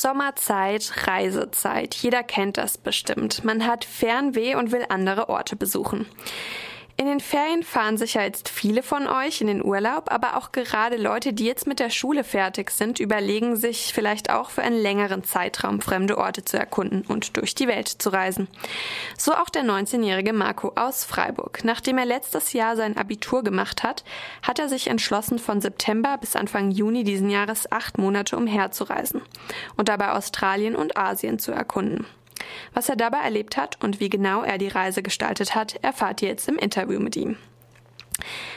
Sommerzeit, Reisezeit. Jeder kennt das bestimmt. Man hat Fernweh und will andere Orte besuchen. In den Ferien fahren sicher jetzt viele von euch in den Urlaub, aber auch gerade Leute, die jetzt mit der Schule fertig sind, überlegen sich vielleicht auch für einen längeren Zeitraum fremde Orte zu erkunden und durch die Welt zu reisen. So auch der 19-jährige Marco aus Freiburg. Nachdem er letztes Jahr sein Abitur gemacht hat, hat er sich entschlossen, von September bis Anfang Juni diesen Jahres acht Monate umherzureisen und dabei Australien und Asien zu erkunden. Was er dabei erlebt hat und wie genau er die Reise gestaltet hat, erfahrt ihr jetzt im Interview mit ihm.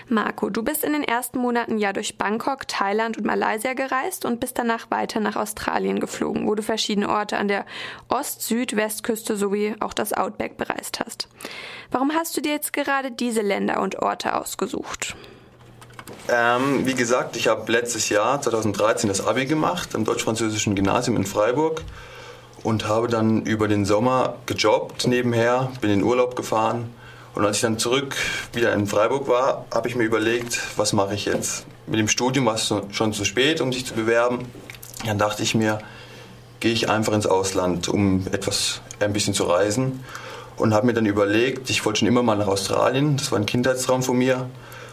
Marco, du bist in den ersten Monaten ja durch Bangkok, Thailand und Malaysia gereist und bist danach weiter nach Australien geflogen, wo du verschiedene Orte an der Ost-, Süd-, Westküste sowie auch das Outback bereist hast. Warum hast du dir jetzt gerade diese Länder und Orte ausgesucht? Ähm, wie gesagt, ich habe letztes Jahr, 2013, das Abi gemacht am Deutsch-Französischen Gymnasium in Freiburg und habe dann über den Sommer gejobbt nebenher, bin in Urlaub gefahren und als ich dann zurück wieder in Freiburg war, habe ich mir überlegt, was mache ich jetzt? Mit dem Studium war es schon zu spät, um sich zu bewerben. Dann dachte ich mir, gehe ich einfach ins Ausland, um etwas ein bisschen zu reisen und habe mir dann überlegt, ich wollte schon immer mal nach Australien, das war ein Kindheitstraum von mir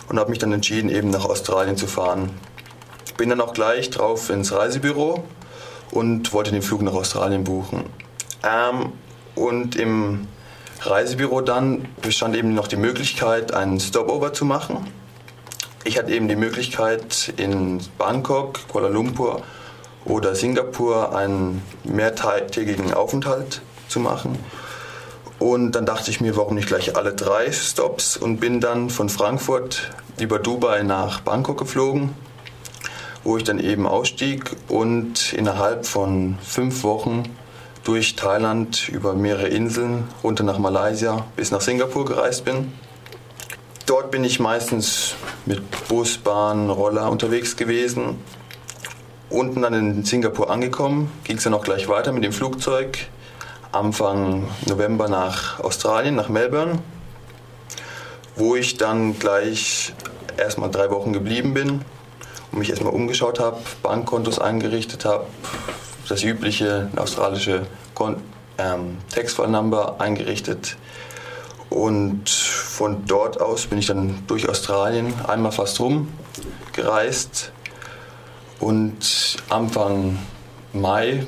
und habe mich dann entschieden, eben nach Australien zu fahren. Bin dann auch gleich drauf ins Reisebüro und wollte den Flug nach Australien buchen. Ähm, und im Reisebüro dann bestand eben noch die Möglichkeit, einen Stopover zu machen. Ich hatte eben die Möglichkeit, in Bangkok, Kuala Lumpur oder Singapur einen mehrtägigen Aufenthalt zu machen. Und dann dachte ich mir, warum nicht gleich alle drei Stops und bin dann von Frankfurt über Dubai nach Bangkok geflogen wo ich dann eben ausstieg und innerhalb von fünf Wochen durch Thailand über mehrere Inseln runter nach Malaysia bis nach Singapur gereist bin. Dort bin ich meistens mit Bus, Bahn, Roller unterwegs gewesen. Unten dann in Singapur angekommen, ging es dann auch gleich weiter mit dem Flugzeug. Anfang November nach Australien, nach Melbourne, wo ich dann gleich erstmal drei Wochen geblieben bin mich erstmal umgeschaut habe, Bankkontos eingerichtet habe, das übliche australische Kon ähm, Textfile-Number eingerichtet. Und von dort aus bin ich dann durch Australien einmal fast rum gereist. Und Anfang Mai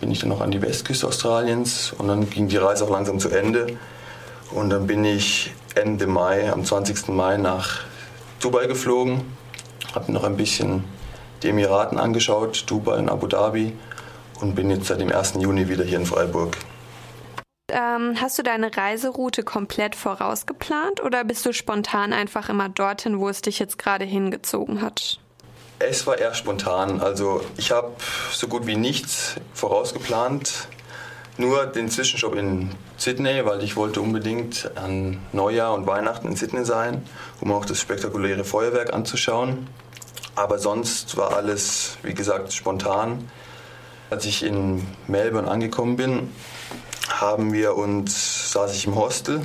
bin ich dann noch an die Westküste Australiens und dann ging die Reise auch langsam zu Ende. Und dann bin ich Ende Mai, am 20. Mai nach Dubai geflogen habe noch ein bisschen die Emiraten angeschaut, Dubai und Abu Dhabi und bin jetzt seit dem 1. Juni wieder hier in Freiburg. Ähm, hast du deine Reiseroute komplett vorausgeplant oder bist du spontan einfach immer dorthin, wo es dich jetzt gerade hingezogen hat? Es war eher spontan. Also ich habe so gut wie nichts vorausgeplant. Nur den Zwischenstopp in Sydney, weil ich wollte unbedingt an Neujahr und Weihnachten in Sydney sein, um auch das spektakuläre Feuerwerk anzuschauen. Aber sonst war alles, wie gesagt, spontan. Als ich in Melbourne angekommen bin, haben wir uns, saß ich im Hostel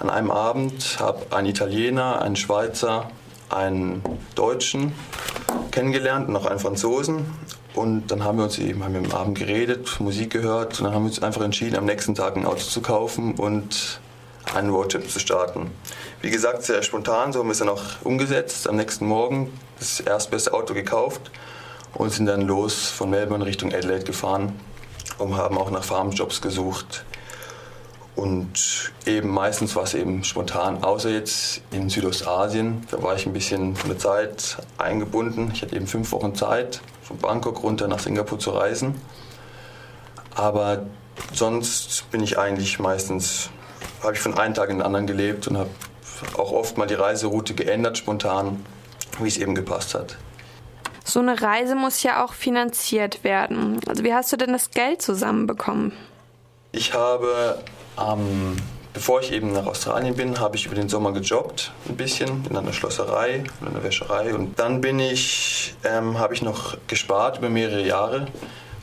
an einem Abend, habe einen Italiener, einen Schweizer, einen Deutschen kennengelernt noch einen Franzosen. Und dann haben wir uns eben haben wir am Abend geredet, Musik gehört und dann haben wir uns einfach entschieden, am nächsten Tag ein Auto zu kaufen und einen Roadtrip zu starten. Wie gesagt, sehr spontan, so haben wir es dann auch umgesetzt. Am nächsten Morgen das erstbeste Auto gekauft und sind dann los von Melbourne Richtung Adelaide gefahren und haben auch nach Farmjobs gesucht. Und eben meistens war es eben spontan, außer jetzt in Südostasien. Da war ich ein bisschen von der Zeit eingebunden. Ich hatte eben fünf Wochen Zeit, von Bangkok runter nach Singapur zu reisen. Aber sonst bin ich eigentlich meistens, habe ich von einem Tag in den anderen gelebt und habe auch oft mal die Reiseroute geändert, spontan, wie es eben gepasst hat. So eine Reise muss ja auch finanziert werden. Also wie hast du denn das Geld zusammenbekommen? Ich habe ähm, bevor ich eben nach Australien bin, habe ich über den Sommer gejobbt, ein bisschen in einer Schlosserei in einer Wäscherei. Und dann bin ich, ähm, habe ich noch gespart über mehrere Jahre,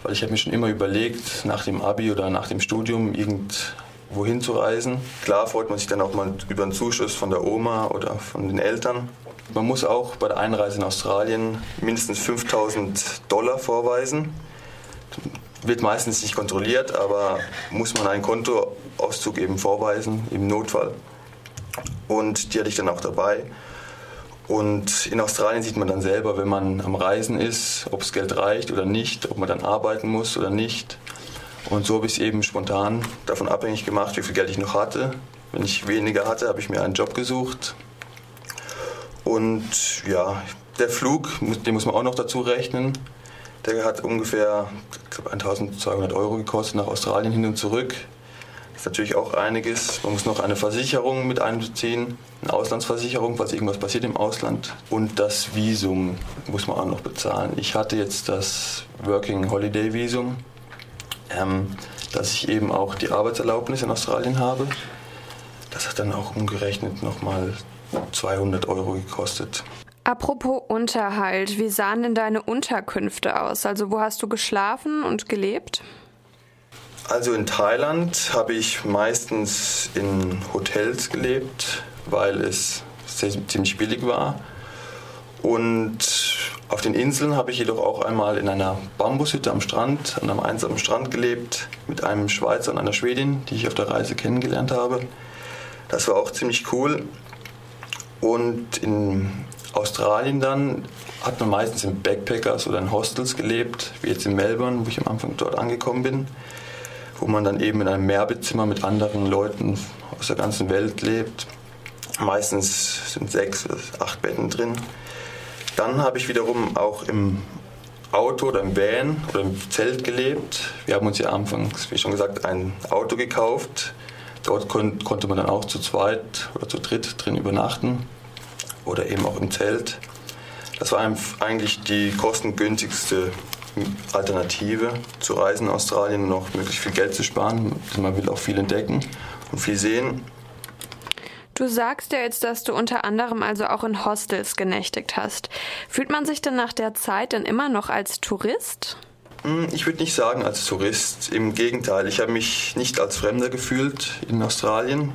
weil ich habe mir schon immer überlegt, nach dem Abi oder nach dem Studium irgendwo hinzureisen. Klar freut man sich dann auch mal über einen Zuschuss von der Oma oder von den Eltern. Man muss auch bei der Einreise in Australien mindestens 5000 Dollar vorweisen wird meistens nicht kontrolliert, aber muss man einen Kontoauszug eben vorweisen im Notfall. Und die hatte ich dann auch dabei. Und in Australien sieht man dann selber, wenn man am Reisen ist, ob das Geld reicht oder nicht, ob man dann arbeiten muss oder nicht. Und so habe ich es eben spontan davon abhängig gemacht, wie viel Geld ich noch hatte. Wenn ich weniger hatte, habe ich mir einen Job gesucht. Und ja, der Flug, den muss man auch noch dazu rechnen. Der hat ungefähr glaub, 1200 Euro gekostet nach Australien hin und zurück. Ist natürlich auch einiges. Man muss noch eine Versicherung mit einbeziehen, eine Auslandsversicherung, falls irgendwas passiert im Ausland. Und das Visum muss man auch noch bezahlen. Ich hatte jetzt das Working Holiday Visum, ähm, dass ich eben auch die Arbeitserlaubnis in Australien habe. Das hat dann auch umgerechnet nochmal 200 Euro gekostet. Apropos Unterhalt, wie sahen denn deine Unterkünfte aus? Also wo hast du geschlafen und gelebt? Also in Thailand habe ich meistens in Hotels gelebt, weil es ziemlich billig war. Und auf den Inseln habe ich jedoch auch einmal in einer Bambushütte am Strand, an einem einsamen Strand gelebt, mit einem Schweizer und einer Schwedin, die ich auf der Reise kennengelernt habe. Das war auch ziemlich cool. Und in Australien dann hat man meistens in Backpackers oder in Hostels gelebt, wie jetzt in Melbourne, wo ich am Anfang dort angekommen bin, wo man dann eben in einem Mehrbettzimmer mit anderen Leuten aus der ganzen Welt lebt. Meistens sind sechs oder acht Betten drin. Dann habe ich wiederum auch im Auto oder im Van oder im Zelt gelebt. Wir haben uns ja anfangs, wie schon gesagt, ein Auto gekauft. Dort kon konnte man dann auch zu zweit oder zu dritt drin übernachten oder eben auch im Zelt. Das war eigentlich die kostengünstigste Alternative zu Reisen in Australien und auch möglichst viel Geld zu sparen. Man will auch viel entdecken und viel sehen. Du sagst ja jetzt, dass du unter anderem also auch in Hostels genächtigt hast. Fühlt man sich denn nach der Zeit denn immer noch als Tourist? Hm, ich würde nicht sagen als Tourist. Im Gegenteil, ich habe mich nicht als Fremder gefühlt in Australien.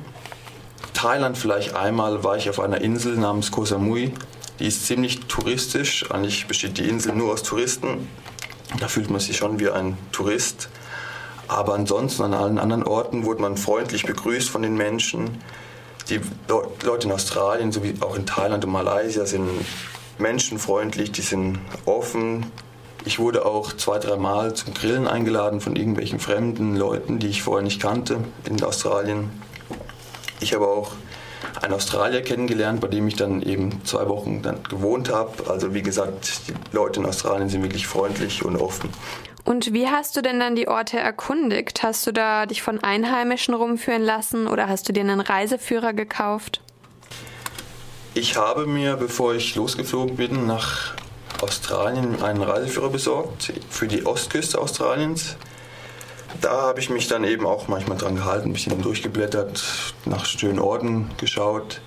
Thailand vielleicht einmal war ich auf einer Insel namens Koh Samui. Die ist ziemlich touristisch. Eigentlich besteht die Insel nur aus Touristen. Da fühlt man sich schon wie ein Tourist. Aber ansonsten an allen anderen Orten wurde man freundlich begrüßt von den Menschen. Die Leute in Australien sowie auch in Thailand und Malaysia sind menschenfreundlich, die sind offen. Ich wurde auch zwei, dreimal zum Grillen eingeladen von irgendwelchen fremden Leuten, die ich vorher nicht kannte in Australien. Ich habe auch einen Australier kennengelernt, bei dem ich dann eben zwei Wochen dann gewohnt habe. Also wie gesagt, die Leute in Australien sind wirklich freundlich und offen. Und wie hast du denn dann die Orte erkundigt? Hast du da dich von Einheimischen rumführen lassen oder hast du dir einen Reiseführer gekauft? Ich habe mir, bevor ich losgeflogen bin, nach Australien einen Reiseführer besorgt für die Ostküste Australiens. Da habe ich mich dann eben auch manchmal dran gehalten, ein bisschen durchgeblättert, nach schönen Orten geschaut.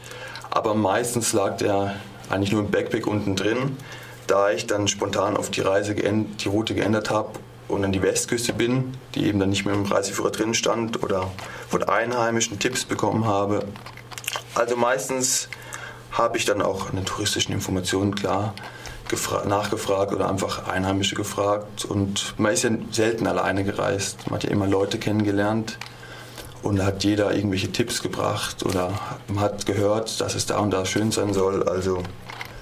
Aber meistens lag der eigentlich nur im Backpack unten drin, da ich dann spontan auf die Reise die Route geändert habe und an die Westküste bin, die eben dann nicht mehr im Reiseführer drin stand oder von Einheimischen Tipps bekommen habe. Also meistens habe ich dann auch an den touristischen Informationen klar nachgefragt oder einfach Einheimische gefragt. Und man ist ja selten alleine gereist. Man hat ja immer Leute kennengelernt und da hat jeder irgendwelche Tipps gebracht oder man hat gehört, dass es da und da schön sein soll. Also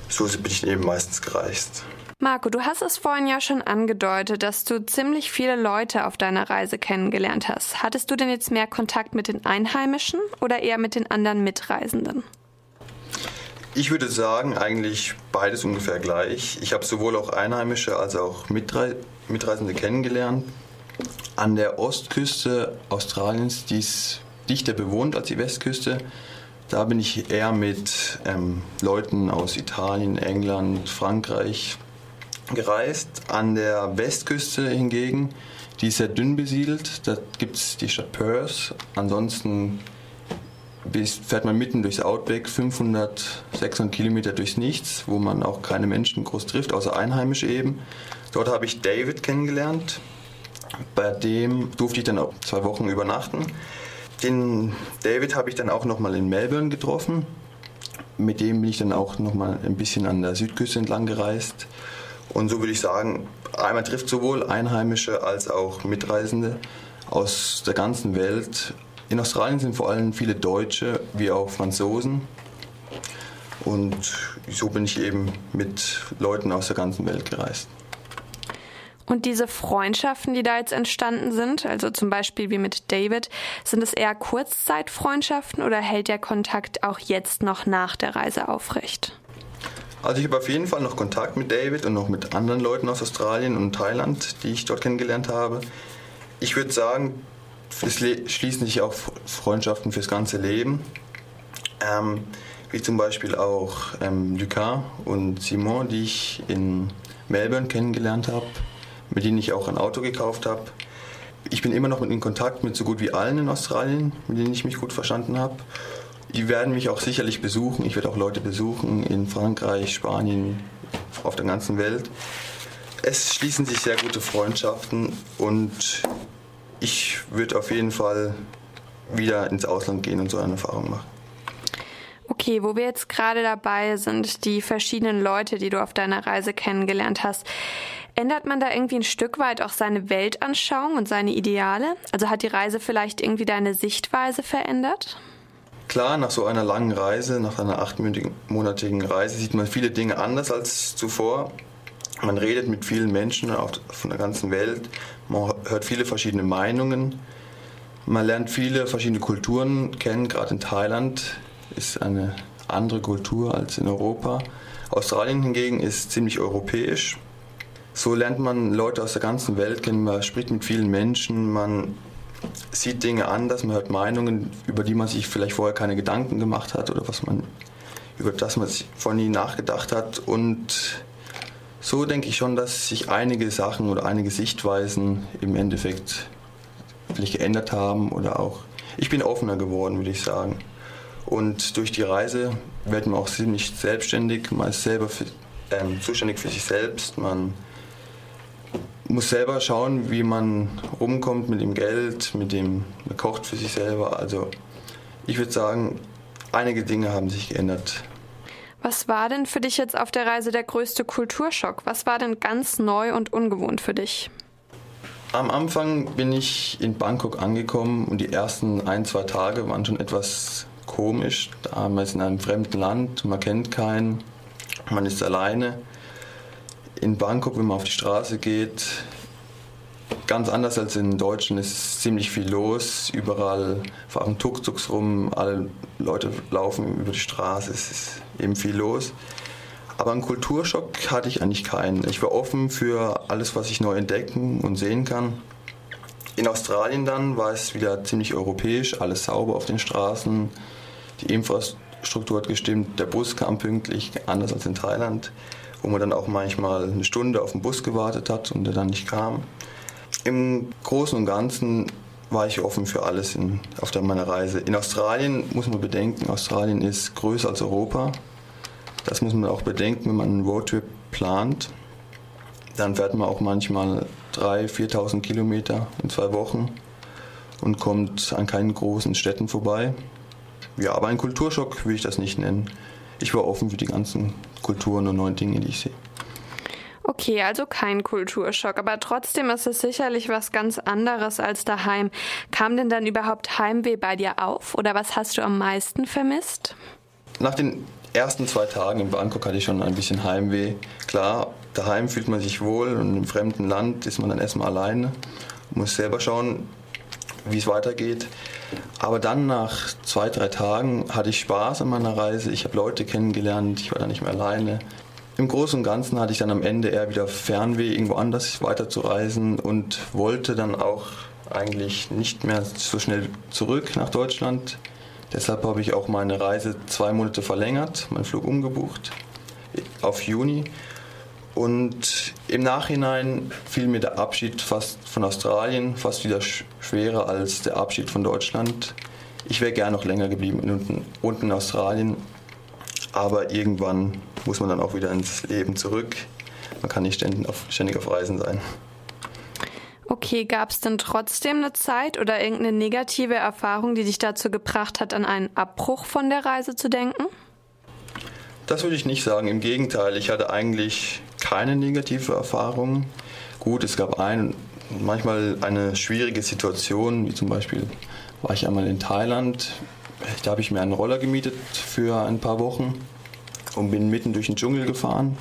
so bin ich eben meistens gereist. Marco, du hast es vorhin ja schon angedeutet, dass du ziemlich viele Leute auf deiner Reise kennengelernt hast. Hattest du denn jetzt mehr Kontakt mit den Einheimischen oder eher mit den anderen Mitreisenden? Ich würde sagen, eigentlich beides ungefähr gleich. Ich habe sowohl auch Einheimische als auch Mitre Mitreisende kennengelernt. An der Ostküste Australiens, die ist dichter bewohnt als die Westküste, da bin ich eher mit ähm, Leuten aus Italien, England, Frankreich gereist. An der Westküste hingegen, die ist sehr dünn besiedelt. Da gibt es die Stadt Perth. Ansonsten fährt man mitten durchs Outback 500, 600 Kilometer durchs Nichts, wo man auch keine Menschen groß trifft, außer Einheimische eben. Dort habe ich David kennengelernt. Bei dem durfte ich dann auch zwei Wochen übernachten. Den David habe ich dann auch nochmal in Melbourne getroffen. Mit dem bin ich dann auch nochmal ein bisschen an der Südküste entlang gereist. Und so würde ich sagen, einmal trifft sowohl Einheimische als auch Mitreisende aus der ganzen Welt. In Australien sind vor allem viele Deutsche wie auch Franzosen. Und so bin ich eben mit Leuten aus der ganzen Welt gereist. Und diese Freundschaften, die da jetzt entstanden sind, also zum Beispiel wie mit David, sind es eher Kurzzeitfreundschaften oder hält der Kontakt auch jetzt noch nach der Reise aufrecht? Also ich habe auf jeden Fall noch Kontakt mit David und noch mit anderen Leuten aus Australien und Thailand, die ich dort kennengelernt habe. Ich würde sagen, es schließen sich auch Freundschaften fürs ganze Leben. Ähm, wie zum Beispiel auch ähm, Lucas und Simon, die ich in Melbourne kennengelernt habe mit denen ich auch ein Auto gekauft habe. Ich bin immer noch in Kontakt mit so gut wie allen in Australien, mit denen ich mich gut verstanden habe. Die werden mich auch sicherlich besuchen. Ich werde auch Leute besuchen in Frankreich, Spanien, auf der ganzen Welt. Es schließen sich sehr gute Freundschaften und ich würde auf jeden Fall wieder ins Ausland gehen und so eine Erfahrung machen. Okay, wo wir jetzt gerade dabei sind, die verschiedenen Leute, die du auf deiner Reise kennengelernt hast, ändert man da irgendwie ein Stück weit auch seine Weltanschauung und seine Ideale? Also hat die Reise vielleicht irgendwie deine Sichtweise verändert? Klar, nach so einer langen Reise, nach einer achtmonatigen Reise, sieht man viele Dinge anders als zuvor. Man redet mit vielen Menschen von der ganzen Welt, man hört viele verschiedene Meinungen, man lernt viele verschiedene Kulturen kennen, gerade in Thailand ist eine andere Kultur als in Europa. Australien hingegen ist ziemlich europäisch. So lernt man Leute aus der ganzen Welt kennen, man spricht mit vielen Menschen, man sieht Dinge anders, man hört Meinungen, über die man sich vielleicht vorher keine Gedanken gemacht hat oder was man, über das man sich vorher nie nachgedacht hat. Und so denke ich schon, dass sich einige Sachen oder einige Sichtweisen im Endeffekt vielleicht geändert haben oder auch, ich bin offener geworden, würde ich sagen. Und durch die Reise wird man auch ziemlich selbstständig, man ist selber für, ähm, zuständig für sich selbst, man muss selber schauen, wie man rumkommt mit dem Geld, mit dem, man kocht für sich selber. Also ich würde sagen, einige Dinge haben sich geändert. Was war denn für dich jetzt auf der Reise der größte Kulturschock? Was war denn ganz neu und ungewohnt für dich? Am Anfang bin ich in Bangkok angekommen und die ersten ein, zwei Tage waren schon etwas komisch. Da man ist in einem fremden Land, man kennt keinen, man ist alleine. In Bangkok, wenn man auf die Straße geht, ganz anders als in Deutschland ist ziemlich viel los. Überall fahren Tuk-Tuks rum, alle Leute laufen über die Straße, es ist eben viel los. Aber einen Kulturschock hatte ich eigentlich keinen. Ich war offen für alles, was ich neu entdecken und sehen kann. In Australien dann war es wieder ziemlich europäisch, alles sauber auf den Straßen. Die Infrastruktur hat gestimmt, der Bus kam pünktlich, anders als in Thailand, wo man dann auch manchmal eine Stunde auf den Bus gewartet hat und der dann nicht kam. Im Großen und Ganzen war ich offen für alles in, auf meiner Reise. In Australien muss man bedenken, Australien ist größer als Europa. Das muss man auch bedenken, wenn man einen Roadtrip plant. Dann fährt man auch manchmal 3.000, 4.000 Kilometer in zwei Wochen und kommt an keinen großen Städten vorbei. Ja, aber ein Kulturschock will ich das nicht nennen. Ich war offen für die ganzen Kulturen und neuen Dinge, die ich sehe. Okay, also kein Kulturschock, aber trotzdem ist es sicherlich was ganz anderes als daheim. Kam denn dann überhaupt Heimweh bei dir auf oder was hast du am meisten vermisst? Nach den ersten zwei Tagen in Bangkok hatte ich schon ein bisschen Heimweh. Klar, daheim fühlt man sich wohl und im fremden Land ist man dann erstmal alleine, muss selber schauen, wie es weitergeht. Aber dann nach zwei, drei Tagen hatte ich Spaß an meiner Reise. Ich habe Leute kennengelernt, ich war da nicht mehr alleine. Im Großen und Ganzen hatte ich dann am Ende eher wieder Fernweh, irgendwo anders weiterzureisen und wollte dann auch eigentlich nicht mehr so schnell zurück nach Deutschland. Deshalb habe ich auch meine Reise zwei Monate verlängert, meinen Flug umgebucht auf Juni und im Nachhinein fiel mir der Abschied fast von Australien fast wieder schwerer als der Abschied von Deutschland. Ich wäre gern noch länger geblieben unten, unten in Australien, aber irgendwann muss man dann auch wieder ins Leben zurück. Man kann nicht ständig auf, ständig auf Reisen sein. Okay, gab es denn trotzdem eine Zeit oder irgendeine negative Erfahrung, die dich dazu gebracht hat, an einen Abbruch von der Reise zu denken? Das würde ich nicht sagen. Im Gegenteil, ich hatte eigentlich keine negative Erfahrung. Gut, es gab ein, manchmal eine schwierige Situation, wie zum Beispiel war ich einmal in Thailand. Da habe ich mir einen Roller gemietet für ein paar Wochen und bin mitten durch den Dschungel gefahren.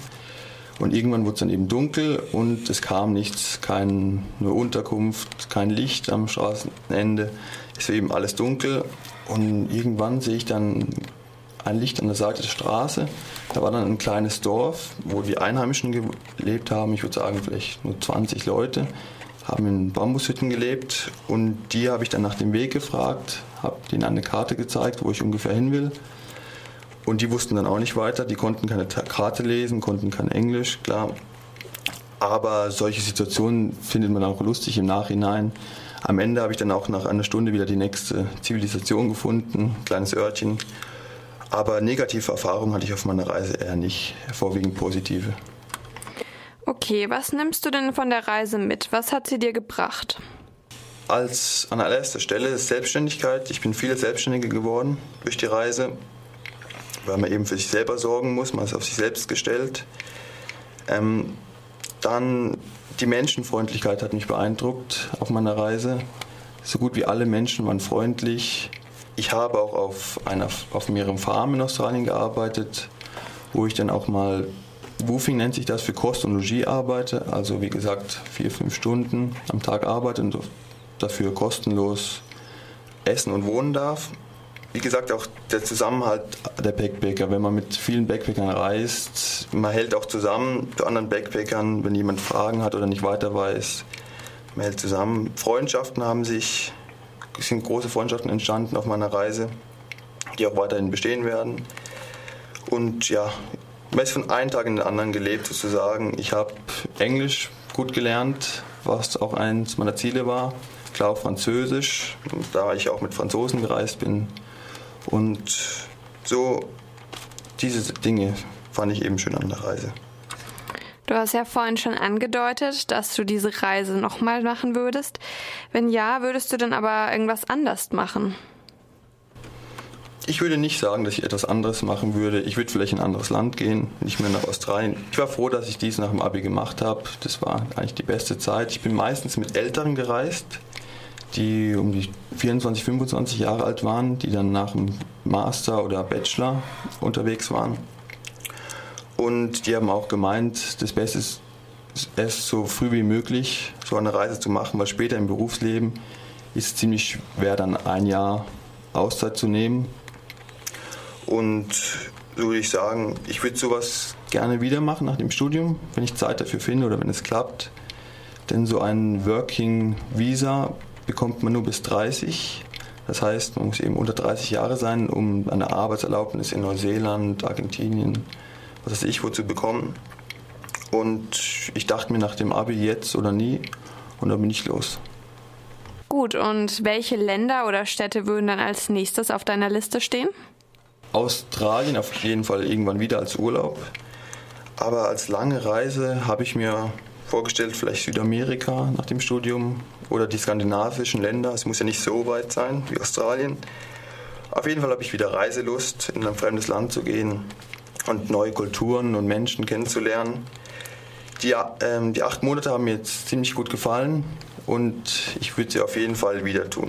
Und irgendwann wurde es dann eben dunkel und es kam nichts, keine Unterkunft, kein Licht am Straßenende. Es war eben alles dunkel und irgendwann sehe ich dann ein Licht an der Seite der Straße. Da war dann ein kleines Dorf, wo die Einheimischen gelebt haben. Ich würde sagen, vielleicht nur 20 Leute haben in Bambushütten gelebt und die habe ich dann nach dem Weg gefragt, habe denen eine Karte gezeigt, wo ich ungefähr hin will. Und die wussten dann auch nicht weiter, die konnten keine Karte lesen, konnten kein Englisch, klar. Aber solche Situationen findet man auch lustig im Nachhinein. Am Ende habe ich dann auch nach einer Stunde wieder die nächste Zivilisation gefunden, kleines Örtchen. Aber negative Erfahrungen hatte ich auf meiner Reise eher nicht, vorwiegend positive. Okay, was nimmst du denn von der Reise mit? Was hat sie dir gebracht? Als an allererster Stelle ist Selbstständigkeit. Ich bin viel Selbstständige geworden durch die Reise, weil man eben für sich selber sorgen muss. Man ist auf sich selbst gestellt. Ähm, dann die Menschenfreundlichkeit hat mich beeindruckt auf meiner Reise. So gut wie alle Menschen waren freundlich. Ich habe auch auf, einer, auf mehreren Farmen in Australien gearbeitet, wo ich dann auch mal Woofing nennt sich das, für Kost und Logis arbeite. Also wie gesagt, vier, fünf Stunden am Tag arbeite und dafür kostenlos essen und wohnen darf. Wie gesagt, auch der Zusammenhalt der Backpacker, wenn man mit vielen Backpackern reist, man hält auch zusammen zu anderen Backpackern, wenn jemand Fragen hat oder nicht weiter weiß. Man hält zusammen. Freundschaften haben sich, es sind große Freundschaften entstanden auf meiner Reise, die auch weiterhin bestehen werden. Und ja, man ist von einem Tag in den anderen gelebt, sozusagen. Ich habe Englisch gut gelernt, was auch eines meiner Ziele war. Klar auch Französisch, da ich auch mit Franzosen gereist bin. Und so diese Dinge fand ich eben schön an der Reise. Du hast ja vorhin schon angedeutet, dass du diese Reise nochmal machen würdest. Wenn ja, würdest du dann aber irgendwas anders machen? Ich würde nicht sagen, dass ich etwas anderes machen würde. Ich würde vielleicht in ein anderes Land gehen, nicht mehr nach Australien. Ich war froh, dass ich dies nach dem Abi gemacht habe. Das war eigentlich die beste Zeit. Ich bin meistens mit Älteren gereist, die um die 24, 25 Jahre alt waren, die dann nach dem Master oder Bachelor unterwegs waren. Und die haben auch gemeint, das Beste ist, es so früh wie möglich so eine Reise zu machen, weil später im Berufsleben ist es ziemlich schwer, dann ein Jahr Auszeit zu nehmen und so würde ich sagen, ich würde sowas gerne wieder machen nach dem Studium, wenn ich Zeit dafür finde oder wenn es klappt. Denn so ein Working Visa bekommt man nur bis 30. Das heißt, man muss eben unter 30 Jahre sein, um eine Arbeitserlaubnis in Neuseeland, Argentinien, was weiß ich, wo zu bekommen. Und ich dachte mir nach dem Abi jetzt oder nie und dann bin ich los. Gut, und welche Länder oder Städte würden dann als nächstes auf deiner Liste stehen? Australien auf jeden Fall irgendwann wieder als Urlaub. Aber als lange Reise habe ich mir vorgestellt, vielleicht Südamerika nach dem Studium oder die skandinavischen Länder. Es muss ja nicht so weit sein wie Australien. Auf jeden Fall habe ich wieder Reiselust, in ein fremdes Land zu gehen und neue Kulturen und Menschen kennenzulernen. Die, ähm, die acht Monate haben mir jetzt ziemlich gut gefallen und ich würde sie auf jeden Fall wieder tun.